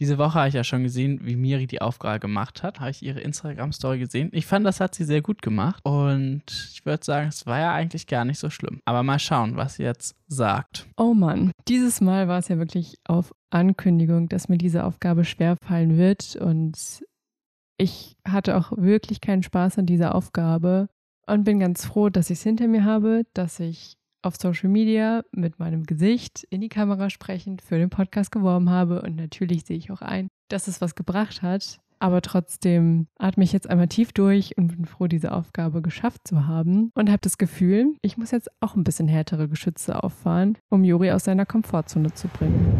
Diese Woche habe ich ja schon gesehen, wie Miri die Aufgabe gemacht hat. Habe ich ihre Instagram-Story gesehen. Ich fand, das hat sie sehr gut gemacht. Und ich würde sagen, es war ja eigentlich gar nicht so schlimm. Aber mal schauen, was sie jetzt sagt. Oh Mann, dieses Mal war es ja wirklich auf Ankündigung, dass mir diese Aufgabe schwerfallen wird. Und ich hatte auch wirklich keinen Spaß an dieser Aufgabe und bin ganz froh, dass ich es hinter mir habe, dass ich auf Social Media mit meinem Gesicht in die Kamera sprechend für den Podcast geworben habe. Und natürlich sehe ich auch ein, dass es was gebracht hat. Aber trotzdem atme ich jetzt einmal tief durch und bin froh, diese Aufgabe geschafft zu haben. Und habe das Gefühl, ich muss jetzt auch ein bisschen härtere Geschütze auffahren, um Juri aus seiner Komfortzone zu bringen.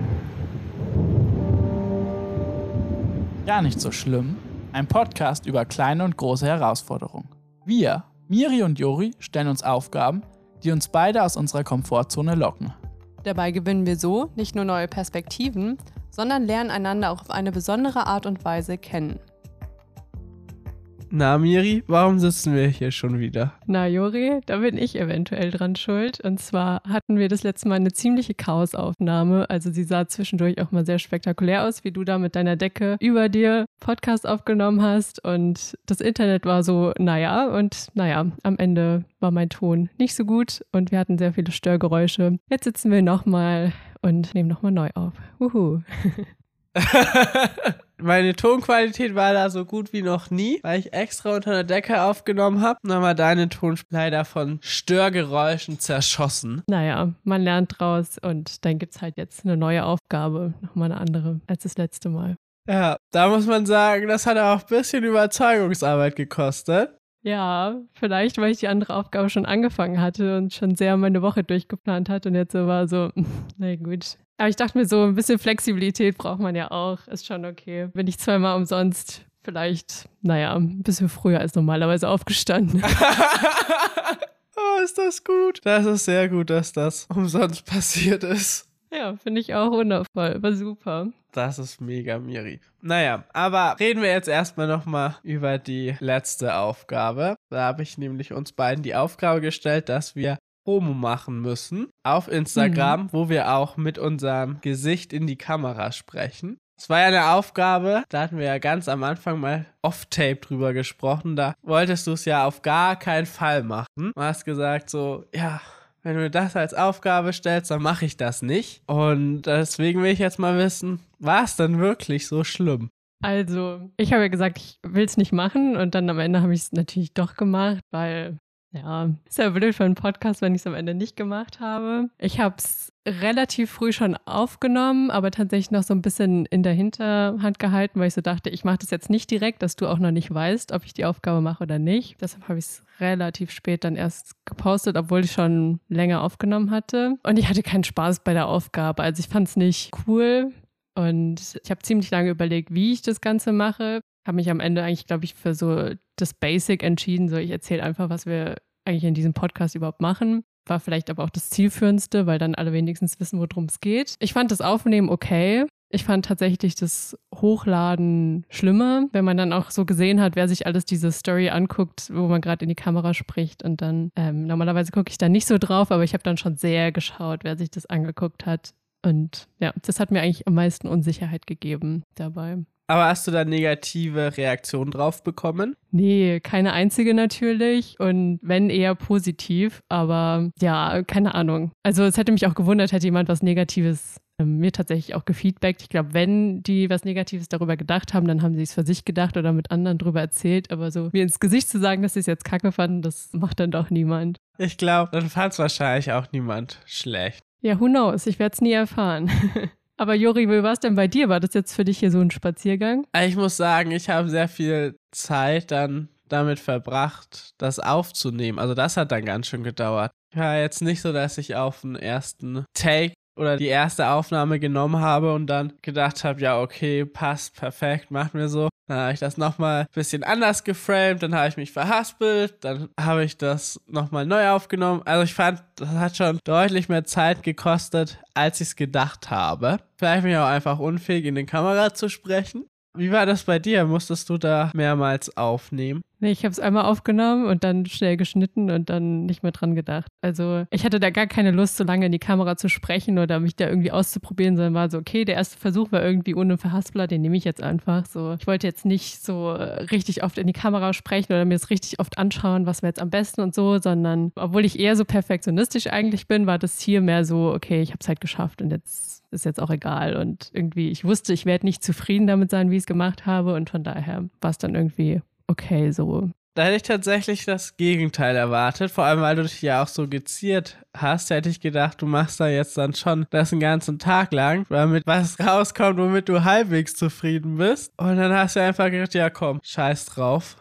Gar nicht so schlimm. Ein Podcast über kleine und große Herausforderungen. Wir, Miri und Juri, stellen uns Aufgaben, die uns beide aus unserer Komfortzone locken. Dabei gewinnen wir so nicht nur neue Perspektiven, sondern lernen einander auch auf eine besondere Art und Weise kennen. Na, Miri, warum sitzen wir hier schon wieder? Na, Jori, da bin ich eventuell dran schuld. Und zwar hatten wir das letzte Mal eine ziemliche Chaosaufnahme. Also sie sah zwischendurch auch mal sehr spektakulär aus, wie du da mit deiner Decke über dir Podcast aufgenommen hast. Und das Internet war so, naja, und naja, am Ende war mein Ton nicht so gut und wir hatten sehr viele Störgeräusche. Jetzt sitzen wir nochmal und nehmen nochmal neu auf. Wuhu. Meine Tonqualität war da so gut wie noch nie, weil ich extra unter der Decke aufgenommen habe. Und dann war deine Tonspur leider von Störgeräuschen zerschossen. Naja, man lernt draus und dann gibt es halt jetzt eine neue Aufgabe, nochmal eine andere als das letzte Mal. Ja, da muss man sagen, das hat auch ein bisschen Überzeugungsarbeit gekostet. Ja, vielleicht, weil ich die andere Aufgabe schon angefangen hatte und schon sehr meine Woche durchgeplant hatte und jetzt so war so, na gut, aber ich dachte mir so, ein bisschen Flexibilität braucht man ja auch. Ist schon okay. Bin ich zweimal umsonst vielleicht, naja, ein bisschen früher als normalerweise aufgestanden. oh, ist das gut. Das ist sehr gut, dass das umsonst passiert ist. Ja, finde ich auch wundervoll. War super. Das ist mega, Miri. Naja, aber reden wir jetzt erstmal nochmal über die letzte Aufgabe. Da habe ich nämlich uns beiden die Aufgabe gestellt, dass wir Promo machen müssen auf Instagram, mhm. wo wir auch mit unserem Gesicht in die Kamera sprechen. Es war ja eine Aufgabe, da hatten wir ja ganz am Anfang mal off-tape drüber gesprochen. Da wolltest du es ja auf gar keinen Fall machen. Du hast gesagt so, ja, wenn du mir das als Aufgabe stellst, dann mache ich das nicht. Und deswegen will ich jetzt mal wissen, war es dann wirklich so schlimm? Also, ich habe ja gesagt, ich will es nicht machen und dann am Ende habe ich es natürlich doch gemacht, weil ja, ist ja blöd für einen Podcast, wenn ich es am Ende nicht gemacht habe. Ich habe es relativ früh schon aufgenommen, aber tatsächlich noch so ein bisschen in der Hinterhand gehalten, weil ich so dachte, ich mache das jetzt nicht direkt, dass du auch noch nicht weißt, ob ich die Aufgabe mache oder nicht. Deshalb habe ich es relativ spät dann erst gepostet, obwohl ich schon länger aufgenommen hatte. Und ich hatte keinen Spaß bei der Aufgabe. Also ich fand es nicht cool. Und ich habe ziemlich lange überlegt, wie ich das Ganze mache habe mich am Ende eigentlich, glaube ich, für so das Basic entschieden. So, ich erzähle einfach, was wir eigentlich in diesem Podcast überhaupt machen. War vielleicht aber auch das zielführendste, weil dann alle wenigstens wissen, worum es geht. Ich fand das Aufnehmen okay. Ich fand tatsächlich das Hochladen schlimmer, wenn man dann auch so gesehen hat, wer sich alles diese Story anguckt, wo man gerade in die Kamera spricht. Und dann, ähm, normalerweise gucke ich da nicht so drauf, aber ich habe dann schon sehr geschaut, wer sich das angeguckt hat. Und ja, das hat mir eigentlich am meisten Unsicherheit gegeben dabei. Aber hast du da negative Reaktionen drauf bekommen? Nee, keine einzige natürlich. Und wenn eher positiv. Aber ja, keine Ahnung. Also es hätte mich auch gewundert, hätte jemand was Negatives ähm, mir tatsächlich auch gefeedbackt. Ich glaube, wenn die was Negatives darüber gedacht haben, dann haben sie es für sich gedacht oder mit anderen darüber erzählt. Aber so mir ins Gesicht zu sagen, dass sie es jetzt kacke fanden, das macht dann doch niemand. Ich glaube, dann fand es wahrscheinlich auch niemand schlecht. Ja, who knows? Ich werde es nie erfahren. Aber Jori, wie war es denn bei dir? War das jetzt für dich hier so ein Spaziergang? Ich muss sagen, ich habe sehr viel Zeit dann damit verbracht, das aufzunehmen. Also das hat dann ganz schön gedauert. Ja, jetzt nicht so, dass ich auf den ersten Take oder die erste Aufnahme genommen habe und dann gedacht habe, ja, okay, passt, perfekt, macht mir so. Dann habe ich das nochmal ein bisschen anders geframed, dann habe ich mich verhaspelt, dann habe ich das nochmal neu aufgenommen. Also ich fand, das hat schon deutlich mehr Zeit gekostet, als ich es gedacht habe. Vielleicht bin ich auch einfach unfähig, in den Kamera zu sprechen. Wie war das bei dir? Musstest du da mehrmals aufnehmen? Nee, ich habe es einmal aufgenommen und dann schnell geschnitten und dann nicht mehr dran gedacht. Also ich hatte da gar keine Lust, so lange in die Kamera zu sprechen oder mich da irgendwie auszuprobieren, sondern war so, okay, der erste Versuch war irgendwie ohne Verhaspler, den nehme ich jetzt einfach. So, ich wollte jetzt nicht so richtig oft in die Kamera sprechen oder mir das richtig oft anschauen, was wäre jetzt am besten und so, sondern obwohl ich eher so perfektionistisch eigentlich bin, war das hier mehr so, okay, ich habe es halt geschafft und jetzt ist jetzt auch egal. Und irgendwie, ich wusste, ich werde nicht zufrieden damit sein, wie ich es gemacht habe. Und von daher war es dann irgendwie okay so. Da hätte ich tatsächlich das Gegenteil erwartet, vor allem weil du dich ja auch so geziert hast, hätte ich gedacht, du machst da jetzt dann schon das einen ganzen Tag lang, damit was rauskommt, womit du halbwegs zufrieden bist. Und dann hast du einfach gedacht, ja komm, scheiß drauf.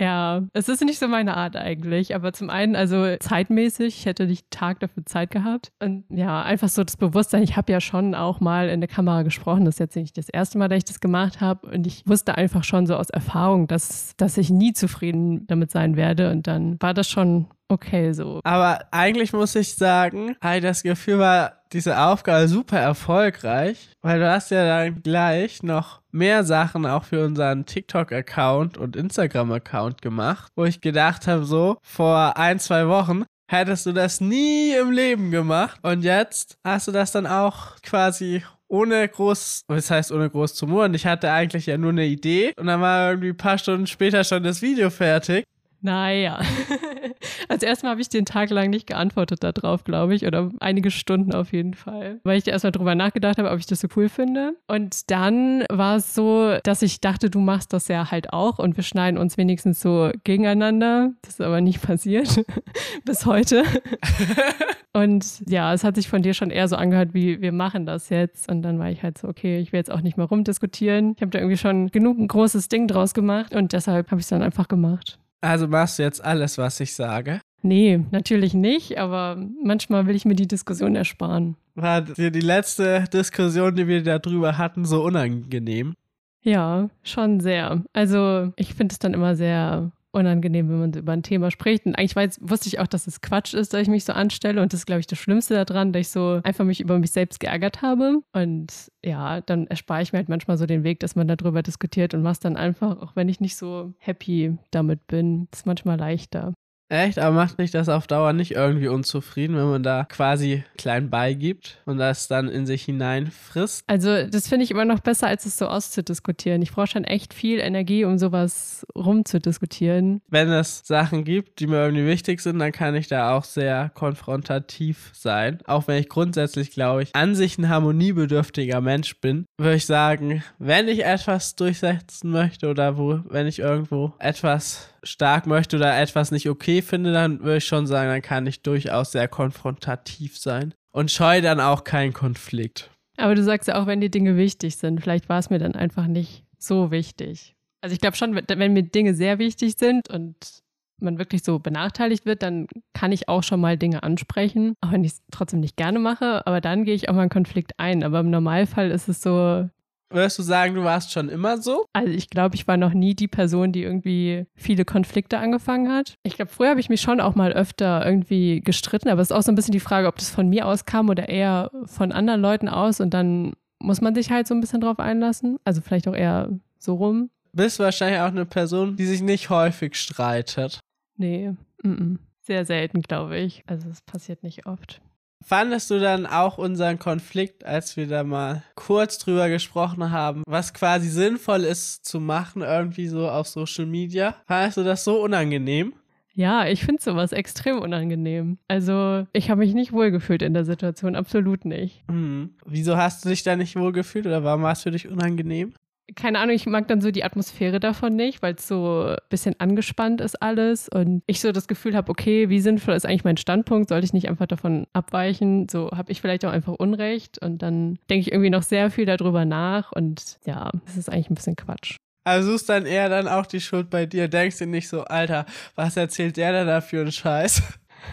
Ja, es ist nicht so meine Art eigentlich, aber zum einen, also zeitmäßig, ich hätte nicht Tag dafür Zeit gehabt. Und ja, einfach so das Bewusstsein, ich habe ja schon auch mal in der Kamera gesprochen, das ist jetzt nicht das erste Mal, dass ich das gemacht habe. Und ich wusste einfach schon so aus Erfahrung, dass, dass ich nie zufrieden damit sein werde. Und dann war das schon okay so. Aber eigentlich muss ich sagen, hey, das Gefühl war diese Aufgabe super erfolgreich, weil du hast ja dann gleich noch mehr Sachen auch für unseren TikTok-Account und Instagram-Account gemacht, wo ich gedacht habe, so vor ein, zwei Wochen hättest du das nie im Leben gemacht und jetzt hast du das dann auch quasi ohne groß, was heißt ohne groß zu murren. Ich hatte eigentlich ja nur eine Idee und dann war irgendwie ein paar Stunden später schon das Video fertig. Naja. Also erstmal habe ich den Tag lang nicht geantwortet darauf, glaube ich, oder einige Stunden auf jeden Fall, weil ich erstmal drüber nachgedacht habe, ob ich das so cool finde. Und dann war es so, dass ich dachte, du machst das ja halt auch und wir schneiden uns wenigstens so gegeneinander. Das ist aber nicht passiert bis heute. und ja, es hat sich von dir schon eher so angehört, wie wir machen das jetzt. Und dann war ich halt so, okay, ich will jetzt auch nicht mehr rumdiskutieren. Ich habe da irgendwie schon genug ein großes Ding draus gemacht und deshalb habe ich es dann einfach gemacht. Also machst du jetzt alles, was ich sage? Nee, natürlich nicht, aber manchmal will ich mir die Diskussion ersparen. War dir die letzte Diskussion, die wir darüber hatten, so unangenehm? Ja, schon sehr. Also ich finde es dann immer sehr unangenehm, wenn man über ein Thema spricht. Und eigentlich weiß, wusste ich auch, dass es Quatsch ist, dass ich mich so anstelle. Und das ist, glaube ich, das Schlimmste daran, dass ich so einfach mich über mich selbst geärgert habe. Und ja, dann erspare ich mir halt manchmal so den Weg, dass man darüber diskutiert und was dann einfach, auch wenn ich nicht so happy damit bin, ist manchmal leichter. Echt? Aber macht mich das auf Dauer nicht irgendwie unzufrieden, wenn man da quasi klein beigibt und das dann in sich hineinfrisst? Also, das finde ich immer noch besser, als es so auszudiskutieren. Ich brauche schon echt viel Energie, um sowas rumzudiskutieren. Wenn es Sachen gibt, die mir irgendwie wichtig sind, dann kann ich da auch sehr konfrontativ sein. Auch wenn ich grundsätzlich, glaube ich, an sich ein harmoniebedürftiger Mensch bin, würde ich sagen, wenn ich etwas durchsetzen möchte oder wo, wenn ich irgendwo etwas stark möchte oder etwas nicht okay finde, dann würde ich schon sagen, dann kann ich durchaus sehr konfrontativ sein und scheue dann auch keinen Konflikt. Aber du sagst ja auch, wenn dir Dinge wichtig sind, vielleicht war es mir dann einfach nicht so wichtig. Also ich glaube schon, wenn mir Dinge sehr wichtig sind und man wirklich so benachteiligt wird, dann kann ich auch schon mal Dinge ansprechen, auch wenn ich es trotzdem nicht gerne mache. Aber dann gehe ich auch mal einen Konflikt ein. Aber im Normalfall ist es so, Würdest du sagen, du warst schon immer so? Also ich glaube, ich war noch nie die Person, die irgendwie viele Konflikte angefangen hat. Ich glaube, früher habe ich mich schon auch mal öfter irgendwie gestritten, aber es ist auch so ein bisschen die Frage, ob das von mir aus kam oder eher von anderen Leuten aus und dann muss man sich halt so ein bisschen drauf einlassen. Also vielleicht auch eher so rum. Bist wahrscheinlich auch eine Person, die sich nicht häufig streitet. Nee, m -m. sehr selten, glaube ich. Also es passiert nicht oft. Fandest du dann auch unseren Konflikt, als wir da mal kurz drüber gesprochen haben, was quasi sinnvoll ist zu machen, irgendwie so auf Social Media? Fandest du das so unangenehm? Ja, ich finde sowas extrem unangenehm. Also, ich habe mich nicht wohlgefühlt in der Situation, absolut nicht. Mhm. Wieso hast du dich da nicht wohlgefühlt oder warum war es für dich unangenehm? Keine Ahnung, ich mag dann so die Atmosphäre davon nicht, weil es so ein bisschen angespannt ist alles und ich so das Gefühl habe, okay, wie sinnvoll ist eigentlich mein Standpunkt? Sollte ich nicht einfach davon abweichen? So habe ich vielleicht auch einfach Unrecht und dann denke ich irgendwie noch sehr viel darüber nach und ja, das ist eigentlich ein bisschen Quatsch. Also suchst dann eher dann auch die Schuld bei dir, denkst dir nicht so, Alter, was erzählt der denn da für einen Scheiß?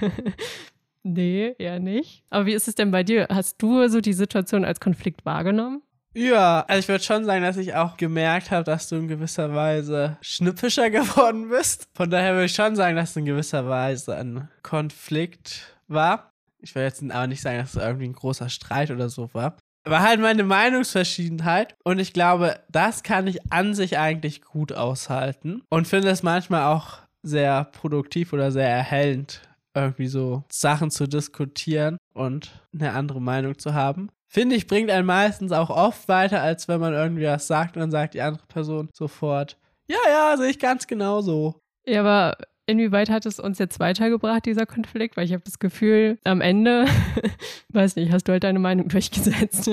nee, eher nicht. Aber wie ist es denn bei dir? Hast du so die Situation als Konflikt wahrgenommen? Ja, also ich würde schon sagen, dass ich auch gemerkt habe, dass du in gewisser Weise schnippischer geworden bist. Von daher würde ich schon sagen, dass es in gewisser Weise ein Konflikt war. Ich will jetzt aber nicht sagen, dass es irgendwie ein großer Streit oder so war. war halt meine Meinungsverschiedenheit und ich glaube, das kann ich an sich eigentlich gut aushalten und finde es manchmal auch sehr produktiv oder sehr erhellend, irgendwie so Sachen zu diskutieren und eine andere Meinung zu haben. Finde ich, bringt einen meistens auch oft weiter, als wenn man irgendwie was sagt und dann sagt die andere Person sofort, ja, ja, sehe ich ganz genauso. Ja, aber inwieweit hat es uns jetzt weitergebracht, dieser Konflikt? Weil ich habe das Gefühl, am Ende, weiß nicht, hast du halt deine Meinung durchgesetzt.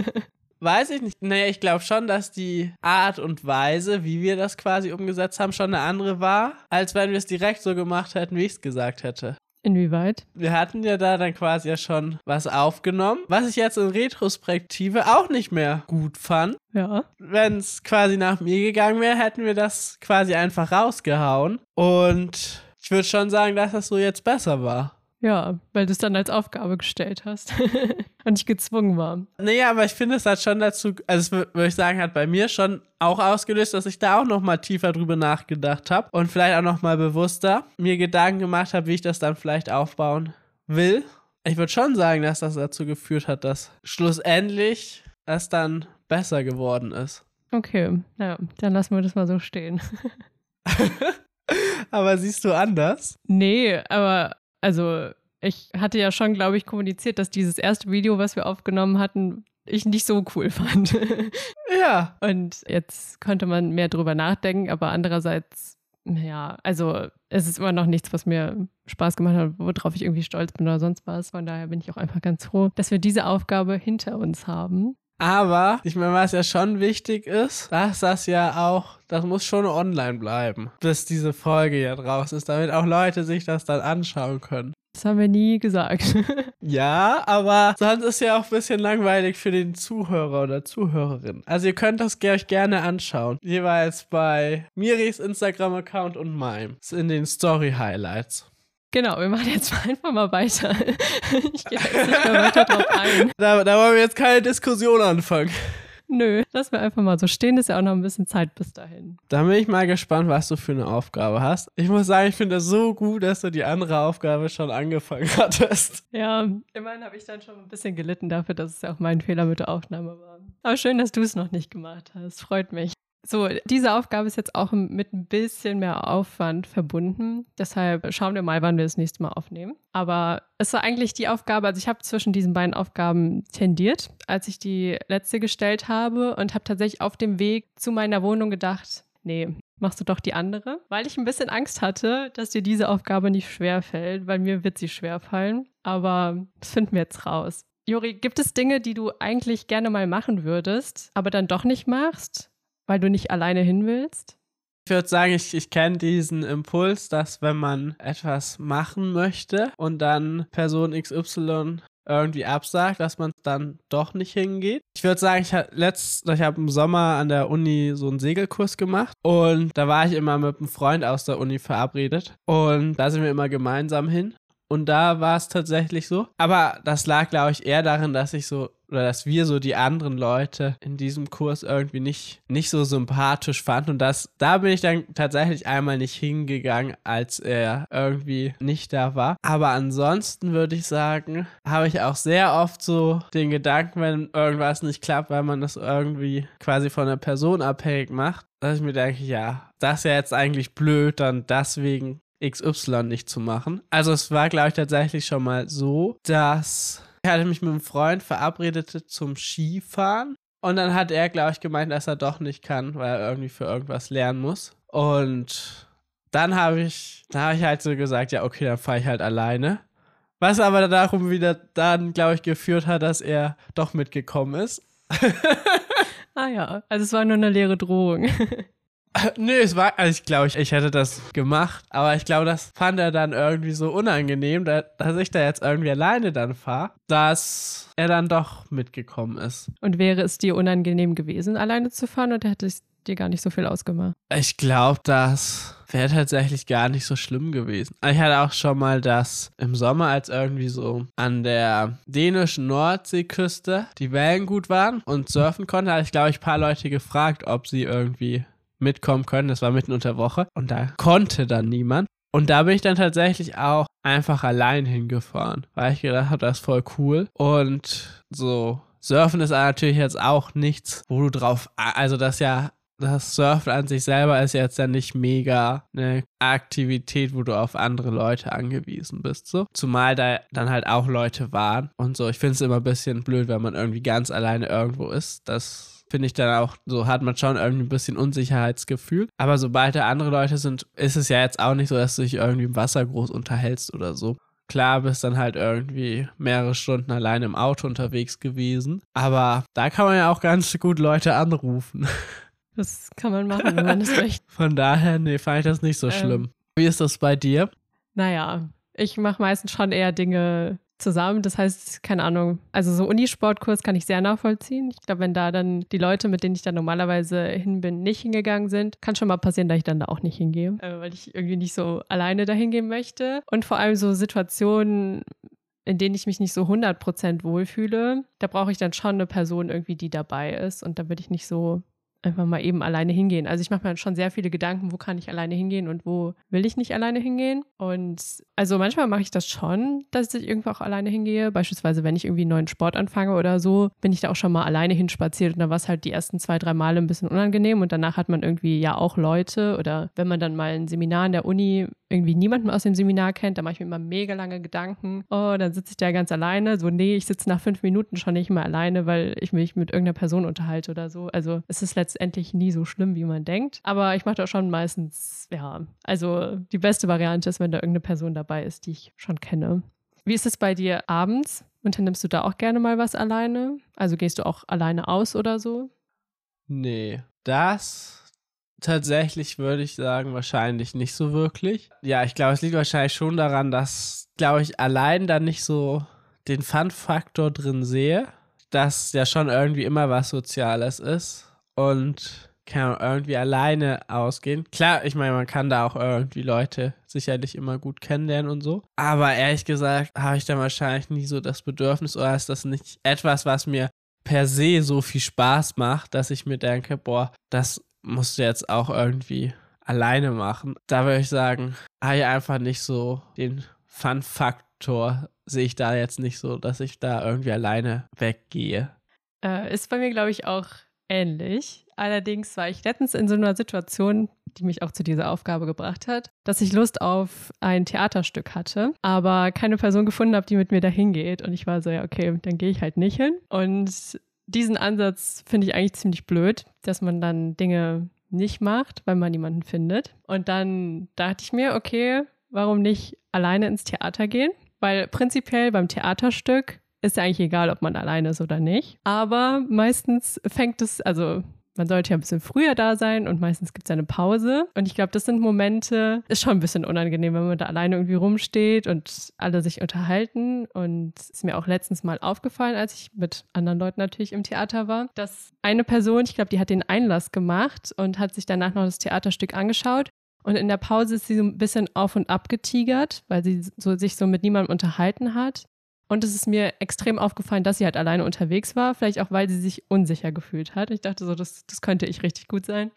Weiß ich nicht. Naja, ich glaube schon, dass die Art und Weise, wie wir das quasi umgesetzt haben, schon eine andere war, als wenn wir es direkt so gemacht hätten, wie ich es gesagt hätte. Inwieweit? Wir hatten ja da dann quasi ja schon was aufgenommen, was ich jetzt in Retrospektive auch nicht mehr gut fand. Ja. Wenn es quasi nach mir gegangen wäre, hätten wir das quasi einfach rausgehauen. Und ich würde schon sagen, dass das so jetzt besser war. Ja, weil du es dann als Aufgabe gestellt hast und ich gezwungen war. Naja, aber ich finde, es hat schon dazu, also würde ich sagen, hat bei mir schon auch ausgelöst, dass ich da auch noch mal tiefer drüber nachgedacht habe und vielleicht auch noch mal bewusster mir Gedanken gemacht habe, wie ich das dann vielleicht aufbauen will. Ich würde schon sagen, dass das dazu geführt hat, dass schlussendlich es dann besser geworden ist. Okay, ja, dann lassen wir das mal so stehen. aber siehst du anders? Nee, aber also ich hatte ja schon, glaube ich, kommuniziert, dass dieses erste Video, was wir aufgenommen hatten, ich nicht so cool fand. ja. Und jetzt könnte man mehr drüber nachdenken, aber andererseits, ja, also es ist immer noch nichts, was mir Spaß gemacht hat, worauf ich irgendwie stolz bin oder sonst was. Von daher bin ich auch einfach ganz froh, dass wir diese Aufgabe hinter uns haben. Aber ich meine, was ja schon wichtig ist, dass das ja auch, das muss schon online bleiben, bis diese Folge ja draus ist, damit auch Leute sich das dann anschauen können. Das haben wir nie gesagt. ja, aber sonst ist ja auch ein bisschen langweilig für den Zuhörer oder Zuhörerin. Also ihr könnt das euch gerne anschauen. Jeweils bei Miris Instagram-Account und meinem. In den Story-Highlights. Genau, wir machen jetzt einfach mal weiter. Ich gehe jetzt nicht mehr weiter drauf ein. Da, da wollen wir jetzt keine Diskussion anfangen. Nö, lass mir einfach mal so stehen. Ist ja auch noch ein bisschen Zeit bis dahin. Da bin ich mal gespannt, was du für eine Aufgabe hast. Ich muss sagen, ich finde das so gut, dass du die andere Aufgabe schon angefangen hattest. Ja, immerhin habe ich dann schon ein bisschen gelitten dafür, dass es ja auch mein Fehler mit der Aufnahme war. Aber schön, dass du es noch nicht gemacht hast. Freut mich. So, diese Aufgabe ist jetzt auch mit ein bisschen mehr Aufwand verbunden. Deshalb schauen wir mal, wann wir das nächste Mal aufnehmen. Aber es war eigentlich die Aufgabe, also ich habe zwischen diesen beiden Aufgaben tendiert, als ich die letzte gestellt habe und habe tatsächlich auf dem Weg zu meiner Wohnung gedacht, nee, machst du doch die andere, weil ich ein bisschen Angst hatte, dass dir diese Aufgabe nicht schwer fällt, weil mir wird sie schwer fallen. Aber das finden wir jetzt raus. Juri, gibt es Dinge, die du eigentlich gerne mal machen würdest, aber dann doch nicht machst? Weil du nicht alleine hin willst? Ich würde sagen, ich, ich kenne diesen Impuls, dass wenn man etwas machen möchte und dann Person XY irgendwie absagt, dass man dann doch nicht hingeht. Ich würde sagen, ich habe habe im Sommer an der Uni so einen Segelkurs gemacht und da war ich immer mit einem Freund aus der Uni verabredet und da sind wir immer gemeinsam hin. Und da war es tatsächlich so. Aber das lag, glaube ich, eher darin, dass ich so oder dass wir so die anderen Leute in diesem Kurs irgendwie nicht, nicht so sympathisch fanden. Und das, da bin ich dann tatsächlich einmal nicht hingegangen, als er irgendwie nicht da war. Aber ansonsten würde ich sagen, habe ich auch sehr oft so den Gedanken, wenn irgendwas nicht klappt, weil man das irgendwie quasi von der Person abhängig macht, dass ich mir denke, ja, das ist ja jetzt eigentlich blöd, dann deswegen XY nicht zu machen. Also es war, glaube ich, tatsächlich schon mal so, dass ich hatte mich mit einem Freund verabredet zum Skifahren. Und dann hat er, glaube ich, gemeint, dass er doch nicht kann, weil er irgendwie für irgendwas lernen muss. Und dann habe ich, da habe ich halt so gesagt, ja, okay, dann fahre ich halt alleine. Was aber darum wieder dann, glaube ich, geführt hat, dass er doch mitgekommen ist. ah ja, also es war nur eine leere Drohung. Nö, es war, also ich glaube, ich, ich hätte das gemacht, aber ich glaube, das fand er dann irgendwie so unangenehm, da, dass ich da jetzt irgendwie alleine dann fahre, dass er dann doch mitgekommen ist. Und wäre es dir unangenehm gewesen, alleine zu fahren oder hätte es dir gar nicht so viel ausgemacht? Ich glaube, das wäre tatsächlich gar nicht so schlimm gewesen. Ich hatte auch schon mal das im Sommer, als irgendwie so an der dänischen Nordseeküste die Wellen gut waren und surfen konnte, hatte ich, glaube ich, ein paar Leute gefragt, ob sie irgendwie mitkommen können. Das war mitten unter Woche und da konnte dann niemand. Und da bin ich dann tatsächlich auch einfach allein hingefahren, weil ich gedacht habe, das ist voll cool. Und so Surfen ist natürlich jetzt auch nichts, wo du drauf, also das ja das Surfen an sich selber ist jetzt ja nicht mega eine Aktivität, wo du auf andere Leute angewiesen bist. So. Zumal da dann halt auch Leute waren und so. Ich finde es immer ein bisschen blöd, wenn man irgendwie ganz alleine irgendwo ist. Das finde ich dann auch, so hat man schon irgendwie ein bisschen Unsicherheitsgefühl. Aber sobald da andere Leute sind, ist es ja jetzt auch nicht so, dass du dich irgendwie im Wasser groß unterhältst oder so. Klar, bist dann halt irgendwie mehrere Stunden alleine im Auto unterwegs gewesen. Aber da kann man ja auch ganz gut Leute anrufen. Das kann man machen, wenn man das möchte. Von daher, nee, fand ich das nicht so ähm, schlimm. Wie ist das bei dir? Naja, ich mache meistens schon eher Dinge zusammen. Das heißt, keine Ahnung, also so Unisportkurs kann ich sehr nachvollziehen. Ich glaube, wenn da dann die Leute, mit denen ich dann normalerweise hin bin, nicht hingegangen sind, kann schon mal passieren, dass ich dann da auch nicht hingehe, äh, weil ich irgendwie nicht so alleine dahin gehen möchte. Und vor allem so Situationen, in denen ich mich nicht so 100% wohlfühle, da brauche ich dann schon eine Person irgendwie, die dabei ist. Und da würde ich nicht so einfach mal eben alleine hingehen. Also ich mache mir schon sehr viele Gedanken, wo kann ich alleine hingehen und wo will ich nicht alleine hingehen. Und also manchmal mache ich das schon, dass ich irgendwo auch alleine hingehe. Beispielsweise, wenn ich irgendwie einen neuen Sport anfange oder so, bin ich da auch schon mal alleine hinspaziert und dann war es halt die ersten zwei, drei Male ein bisschen unangenehm und danach hat man irgendwie ja auch Leute oder wenn man dann mal ein Seminar in der Uni irgendwie niemanden aus dem Seminar kennt, da mache ich mir immer mega lange Gedanken. Oh, dann sitze ich da ganz alleine. So, nee, ich sitze nach fünf Minuten schon nicht mehr alleine, weil ich mich mit irgendeiner Person unterhalte oder so. Also es ist letztendlich nie so schlimm, wie man denkt. Aber ich mache da schon meistens, ja, also die beste Variante ist, wenn da irgendeine Person dabei ist, die ich schon kenne. Wie ist es bei dir abends? Unternimmst du da auch gerne mal was alleine? Also gehst du auch alleine aus oder so? Nee, das tatsächlich würde ich sagen, wahrscheinlich nicht so wirklich. Ja, ich glaube, es liegt wahrscheinlich schon daran, dass, glaube ich, allein dann nicht so den Fun-Faktor drin sehe, dass ja schon irgendwie immer was Soziales ist und kann irgendwie alleine ausgehen. Klar, ich meine, man kann da auch irgendwie Leute sicherlich immer gut kennenlernen und so. Aber ehrlich gesagt habe ich dann wahrscheinlich nie so das Bedürfnis oder ist das nicht etwas, was mir per se so viel Spaß macht, dass ich mir denke, boah, das musst du jetzt auch irgendwie alleine machen. Da würde ich sagen, habe ich einfach nicht so den Fun-Faktor, sehe ich da jetzt nicht so, dass ich da irgendwie alleine weggehe. Äh, ist bei mir, glaube ich, auch ähnlich. Allerdings war ich letztens in so einer Situation, die mich auch zu dieser Aufgabe gebracht hat, dass ich Lust auf ein Theaterstück hatte, aber keine Person gefunden habe, die mit mir dahin geht. Und ich war so, ja, okay, dann gehe ich halt nicht hin. Und diesen Ansatz finde ich eigentlich ziemlich blöd, dass man dann Dinge nicht macht, weil man niemanden findet. Und dann dachte ich mir, okay, warum nicht alleine ins Theater gehen? Weil prinzipiell beim Theaterstück ist ja eigentlich egal, ob man alleine ist oder nicht. Aber meistens fängt es, also man sollte ja ein bisschen früher da sein und meistens gibt es ja eine Pause. Und ich glaube, das sind Momente, ist schon ein bisschen unangenehm, wenn man da alleine irgendwie rumsteht und alle sich unterhalten. Und es ist mir auch letztens mal aufgefallen, als ich mit anderen Leuten natürlich im Theater war, dass eine Person, ich glaube, die hat den Einlass gemacht und hat sich danach noch das Theaterstück angeschaut. Und in der Pause ist sie so ein bisschen auf und ab getigert, weil sie so, sich so mit niemandem unterhalten hat. Und es ist mir extrem aufgefallen, dass sie halt alleine unterwegs war. Vielleicht auch, weil sie sich unsicher gefühlt hat. Ich dachte so, das, das könnte ich richtig gut sein.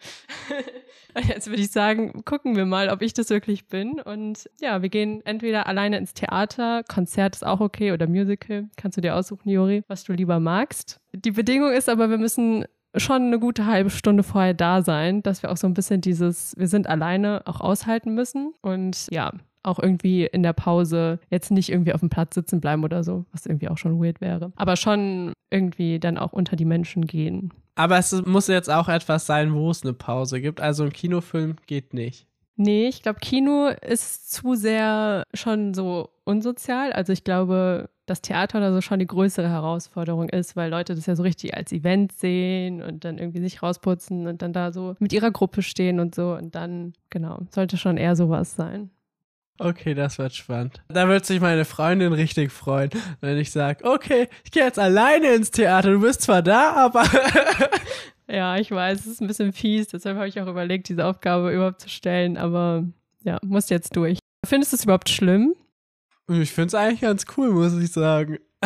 Jetzt würde ich sagen, gucken wir mal, ob ich das wirklich bin. Und ja, wir gehen entweder alleine ins Theater, Konzert ist auch okay oder Musical. Kannst du dir aussuchen, Jori, was du lieber magst. Die Bedingung ist aber, wir müssen schon eine gute halbe Stunde vorher da sein, dass wir auch so ein bisschen dieses, wir sind alleine auch aushalten müssen. Und ja, auch irgendwie in der Pause jetzt nicht irgendwie auf dem Platz sitzen bleiben oder so, was irgendwie auch schon weird wäre. Aber schon irgendwie dann auch unter die Menschen gehen. Aber es muss jetzt auch etwas sein, wo es eine Pause gibt. Also ein Kinofilm geht nicht. Nee, ich glaube, Kino ist zu sehr schon so unsozial. Also ich glaube, das Theater oder so schon die größere Herausforderung ist, weil Leute das ja so richtig als Event sehen und dann irgendwie sich rausputzen und dann da so mit ihrer Gruppe stehen und so. Und dann, genau, sollte schon eher sowas sein. Okay, das wird spannend. Da wird sich meine Freundin richtig freuen, wenn ich sage, okay, ich gehe jetzt alleine ins Theater. Du bist zwar da, aber... ja, ich weiß, es ist ein bisschen fies. Deshalb habe ich auch überlegt, diese Aufgabe überhaupt zu stellen. Aber ja, muss jetzt durch. Findest du es überhaupt schlimm? Ich finde es eigentlich ganz cool, muss ich sagen.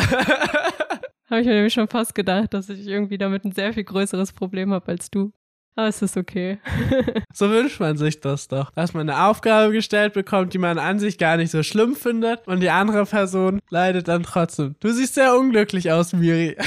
habe ich mir nämlich schon fast gedacht, dass ich irgendwie damit ein sehr viel größeres Problem habe als du. Aber es ist okay. So wünscht man sich das doch. Dass man eine Aufgabe gestellt bekommt, die man an sich gar nicht so schlimm findet und die andere Person leidet dann trotzdem. Du siehst sehr unglücklich aus, Miri.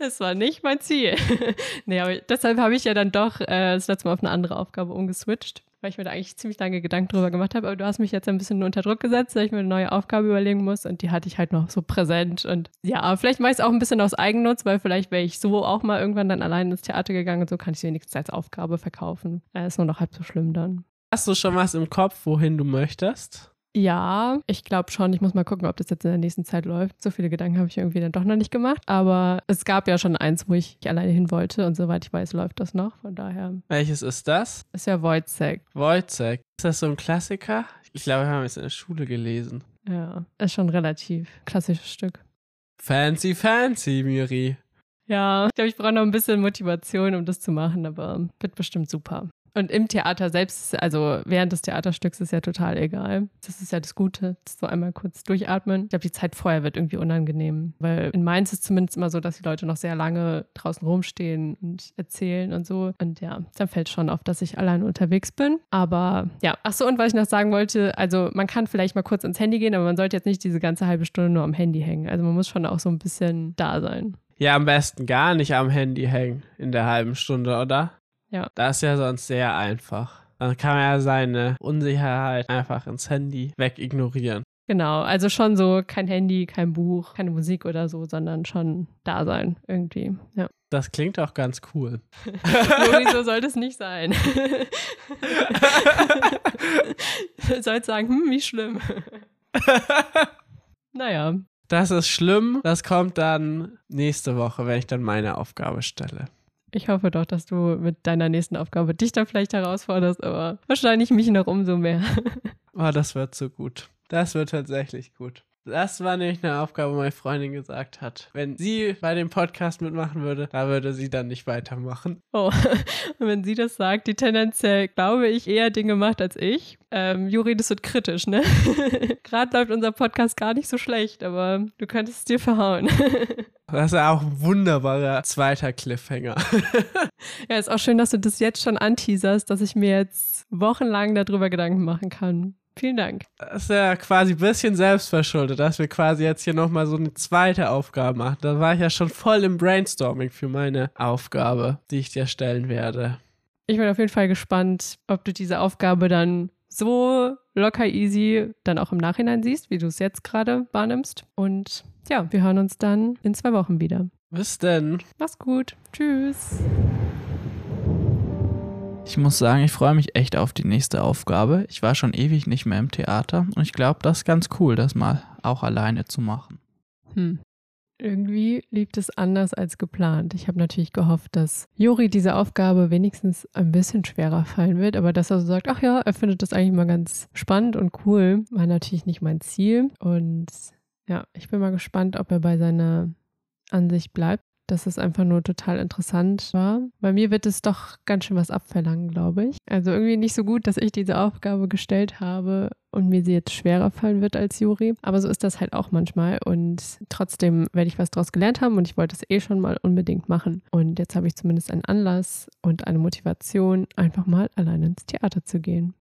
Das war nicht mein Ziel. nee, aber deshalb habe ich ja dann doch äh, das letzte Mal auf eine andere Aufgabe umgeswitcht, weil ich mir da eigentlich ziemlich lange Gedanken drüber gemacht habe. Aber du hast mich jetzt ein bisschen unter Druck gesetzt, dass ich mir eine neue Aufgabe überlegen muss und die hatte ich halt noch so präsent. Und ja, vielleicht mache ich es auch ein bisschen aus Eigennutz, weil vielleicht wäre ich so auch mal irgendwann dann allein ins Theater gegangen und so kann ich es wenigstens als Aufgabe verkaufen. Äh, ist nur noch halb so schlimm dann. Hast du schon was im Kopf, wohin du möchtest? Ja, ich glaube schon. Ich muss mal gucken, ob das jetzt in der nächsten Zeit läuft. So viele Gedanken habe ich irgendwie dann doch noch nicht gemacht. Aber es gab ja schon eins, wo ich alleine hin wollte. Und soweit ich weiß, läuft das noch. Von daher Welches ist das? ist ja Wojcek. Wojcek. Ist das so ein Klassiker? Ich glaube, wir haben es in der Schule gelesen. Ja, ist schon ein relativ klassisches Stück. Fancy, fancy, Miri. Ja, ich glaube, ich brauche noch ein bisschen Motivation, um das zu machen, aber wird bestimmt super. Und im Theater selbst, also während des Theaterstücks ist ja total egal. Das ist ja das Gute, so einmal kurz durchatmen. Ich glaube, die Zeit vorher wird irgendwie unangenehm, weil in Mainz ist zumindest immer so, dass die Leute noch sehr lange draußen rumstehen und erzählen und so. Und ja, dann fällt schon auf, dass ich allein unterwegs bin. Aber ja, ach so, und was ich noch sagen wollte, also man kann vielleicht mal kurz ins Handy gehen, aber man sollte jetzt nicht diese ganze halbe Stunde nur am Handy hängen. Also man muss schon auch so ein bisschen da sein. Ja, am besten gar nicht am Handy hängen in der halben Stunde, oder? Ja. Das ist ja sonst sehr einfach. Dann kann man ja seine Unsicherheit einfach ins Handy wegignorieren. Genau, also schon so kein Handy, kein Buch, keine Musik oder so, sondern schon da sein irgendwie. Ja. Das klingt auch ganz cool. Juri, so sollte es nicht sein. Sollte sagen, hm, wie schlimm. naja, Das ist schlimm. Das kommt dann nächste Woche, wenn ich dann meine Aufgabe stelle. Ich hoffe doch, dass du mit deiner nächsten Aufgabe dich dann vielleicht herausforderst, aber wahrscheinlich mich noch umso mehr. Oh, das wird so gut. Das wird tatsächlich gut. Das war nämlich eine Aufgabe, meine Freundin gesagt hat. Wenn sie bei dem Podcast mitmachen würde, da würde sie dann nicht weitermachen. Oh, und wenn sie das sagt, die tendenziell, glaube ich, eher Dinge macht als ich. Ähm, Juri, das wird kritisch, ne? Gerade läuft unser Podcast gar nicht so schlecht, aber du könntest es dir verhauen. Das ist ja auch ein wunderbarer zweiter Cliffhanger. ja, ist auch schön, dass du das jetzt schon anteaserst, dass ich mir jetzt wochenlang darüber Gedanken machen kann. Vielen Dank. Das ist ja quasi ein bisschen selbstverschuldet, dass wir quasi jetzt hier nochmal so eine zweite Aufgabe machen. Da war ich ja schon voll im Brainstorming für meine Aufgabe, die ich dir stellen werde. Ich bin auf jeden Fall gespannt, ob du diese Aufgabe dann so locker easy dann auch im Nachhinein siehst, wie du es jetzt gerade wahrnimmst. Und ja, wir hören uns dann in zwei Wochen wieder. Bis denn. Mach's gut. Tschüss. Ich muss sagen, ich freue mich echt auf die nächste Aufgabe. Ich war schon ewig nicht mehr im Theater und ich glaube, das ist ganz cool, das mal auch alleine zu machen. Hm. Irgendwie lief es anders als geplant. Ich habe natürlich gehofft, dass Juri diese Aufgabe wenigstens ein bisschen schwerer fallen wird, aber dass er so sagt, ach ja, er findet das eigentlich mal ganz spannend und cool, war natürlich nicht mein Ziel. Und ja, ich bin mal gespannt, ob er bei seiner Ansicht bleibt, dass es einfach nur total interessant war. Bei mir wird es doch ganz schön was abverlangen, glaube ich. Also irgendwie nicht so gut, dass ich diese Aufgabe gestellt habe und mir sie jetzt schwerer fallen wird als Juri. Aber so ist das halt auch manchmal. Und trotzdem werde ich was daraus gelernt haben und ich wollte es eh schon mal unbedingt machen. Und jetzt habe ich zumindest einen Anlass und eine Motivation, einfach mal alleine ins Theater zu gehen.